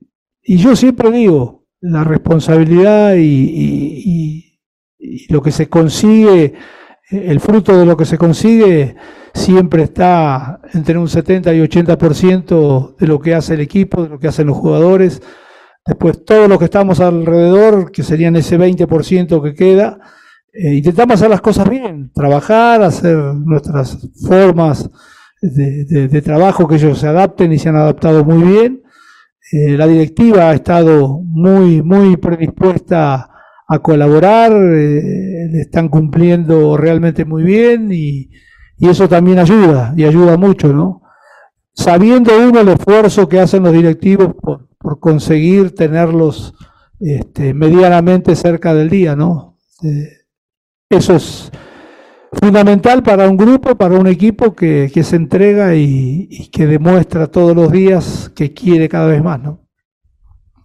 y yo siempre digo, la responsabilidad y, lo que se consigue, el fruto de lo que se consigue siempre está entre un 70 y 80% de lo que hace el equipo, de lo que hacen los jugadores. Después todo lo que estamos alrededor, que serían ese 20% que queda, eh, intentamos hacer las cosas bien, trabajar, hacer nuestras formas de, trabajo que ellos se adapten y se han adaptado muy bien eh, la directiva ha estado muy, muy predispuesta a colaborar, eh, están cumpliendo realmente muy bien y, eso también ayuda, y ayuda mucho, ¿no? Sabiendo uno el esfuerzo que hacen los directivos por, por conseguir tenerlos este, medianamente cerca del día, ¿no? Eh, eso es fundamental para un grupo, para un equipo que, que se entrega y, y, que demuestra todos los días que quiere cada vez más, ¿no?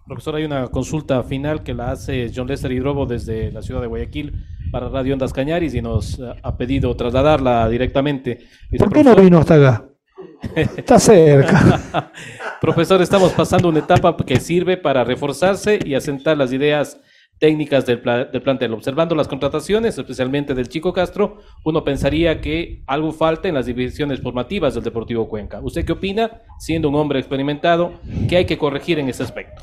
Profesor, hay una consulta final que la hace John Lester Hidrobo desde la ciudad de Guayaquil para Radio Ondas Cañaris y nos eh, ha pedido trasladarla directamente. Dice, ¿Por qué no "Profesor, vino hasta acá? Está cerca. [laughs] Profesor, estamos pasando una etapa que sirve para reforzarse y asentar las ideas técnicas del, pla- del plantel. Observando las contrataciones, especialmente del Chico Castro, uno pensaría que algo falta en las divisiones formativas del Deportivo Cuenca. ¿Usted qué opina, siendo un hombre experimentado, qué hay que corregir en ese aspecto?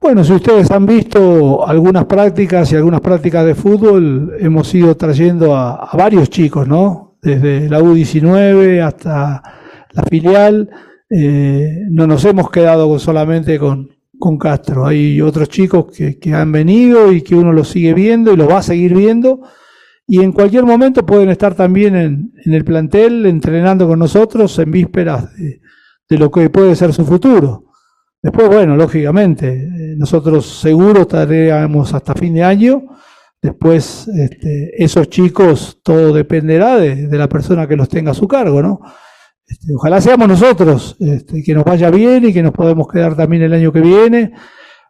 Bueno, si ustedes han visto algunas prácticas y algunas prácticas de fútbol, hemos ido trayendo a, varios chicos, ¿no? Desde la U19 hasta la filial. eh, no nos hemos quedado solamente con, con Castro. Hay otros chicos que, que han venido y que uno los sigue viendo y los va a seguir viendo. Y en cualquier momento pueden estar también en, en el plantel entrenando con nosotros en vísperas de, lo que puede ser su futuro. Después, bueno, lógicamente, eh, nosotros seguro estaremos hasta fin de año. Después, este, esos chicos, todo dependerá de, de la persona que los tenga a su cargo, ¿no? Este, ojalá seamos nosotros, este, que nos vaya bien y que nos podamos quedar también el año que viene,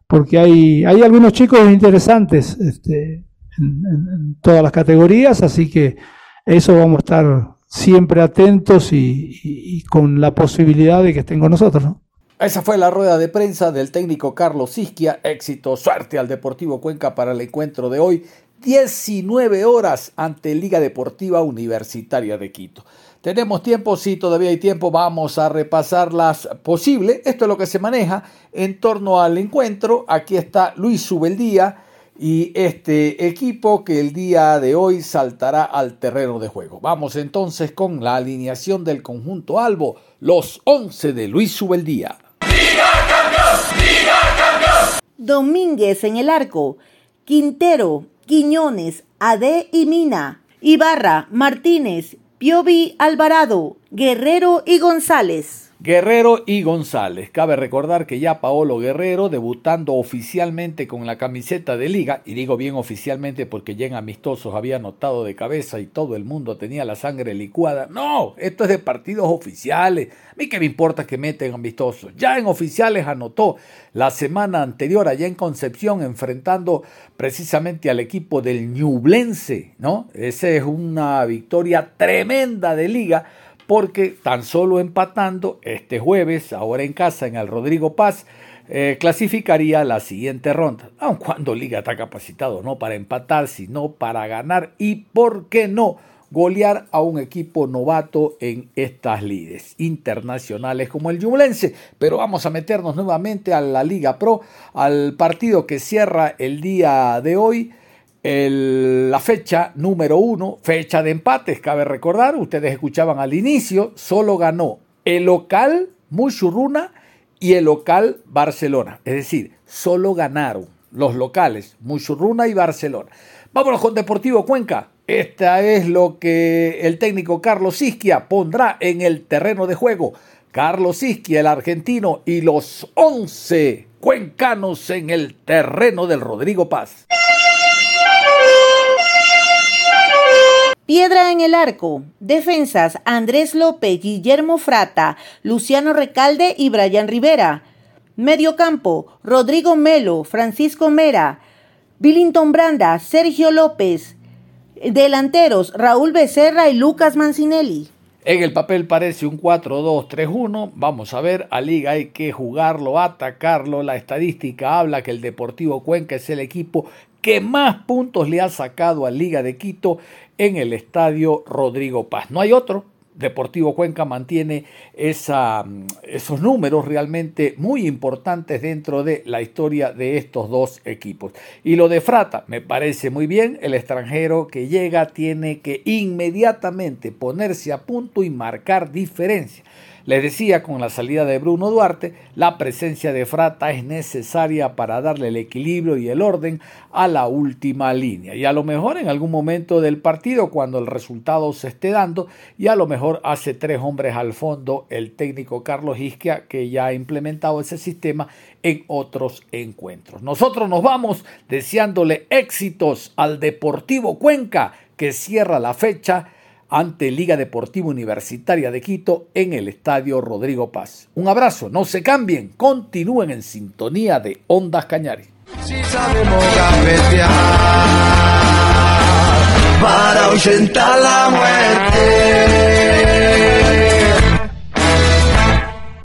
porque hay, hay algunos chicos interesantes este, en, todas las categorías, así que eso vamos a estar siempre atentos y, con la posibilidad de que estén con nosotros, ¿no? Esa fue la rueda de prensa del técnico Carlos Isquia. Éxito, suerte al Deportivo Cuenca para el encuentro de hoy. 19 horas ante Liga Deportiva Universitaria de Quito. Tenemos tiempo, sí, todavía hay tiempo. Vamos a repasar las posibles. Esto es lo que se maneja en torno al encuentro. Aquí está Luis Subeldía y este equipo que el día de hoy saltará al terreno de juego. Vamos entonces con la alineación del conjunto Albo, los 11 de Luis Subeldía. Domínguez en el arco, Quintero, Quiñones, Ade y Mina, Ibarra, Martínez, Piovi Alvarado, Guerrero y González. Guerrero y González. Cabe recordar que ya Paolo Guerrero, debutando oficialmente con la camiseta de liga, y digo bien oficialmente porque ya en amistosos había anotado de cabeza y todo el mundo tenía la sangre licuada. No, esto es de partidos oficiales. A mí que me importa que meten amistosos. Ya en oficiales anotó la semana anterior allá en Concepción enfrentando precisamente al equipo del Ñublense, ¿no? Esa es una victoria tremenda de liga porque tan solo empatando este jueves, ahora en casa en el Rodrigo Paz, eh, clasificaría la siguiente ronda. Aun cuando Liga está capacitado no para empatar, sino para ganar y, ¿por qué no?, golear a un equipo novato en estas lides internacionales como el Yumulense. Pero vamos a meternos nuevamente a la Liga Pro, al partido que cierra el día de hoy la fecha número uno, fecha de empates, cabe recordar, ustedes escuchaban al inicio, solo ganó el local Muchurruna y el local Barcelona. Es decir, solo ganaron los locales Muchurruna y Barcelona. Vámonos con Deportivo Cuenca. Esta es lo que el técnico Carlos Isquia pondrá en el terreno de juego. Carlos Isquia, el argentino, y los 11 cuencanos en el terreno del Rodrigo Paz. Piedra en el arco. Defensas Andrés López, Guillermo Frata, Luciano Recalde y Brian Rivera. Mediocampo Rodrigo Melo, Francisco Mera, Billington Branda, Sergio López. Delanteros Raúl Becerra y Lucas Mancinelli. En el papel parece un 4-2-3-1. Vamos a ver, a Liga hay que jugarlo, atacarlo. La estadística habla que el Deportivo Cuenca es el equipo que más puntos le ha sacado a Liga de Quito en el estadio Rodrigo Paz. No hay otro. Deportivo Cuenca mantiene esa, esos números realmente muy importantes dentro de la historia de estos dos equipos. Y lo de Frata me parece muy bien. El extranjero que llega tiene que inmediatamente ponerse a punto y marcar diferencia. Les decía, con la salida de Bruno Duarte, la presencia de Frata es necesaria para darle el equilibrio y el orden a la última línea. Y a lo mejor en algún momento del partido, cuando el resultado se esté dando, y a lo mejor hace tres hombres al fondo el técnico Carlos Isquia, que ya ha implementado ese sistema en otros encuentros. Nosotros nos vamos deseándole éxitos al Deportivo Cuenca, que cierra la fecha ante Liga Deportiva Universitaria de Quito en el Estadio Rodrigo Paz. Un abrazo, no se cambien, continúen en sintonía de Ondas Cañares.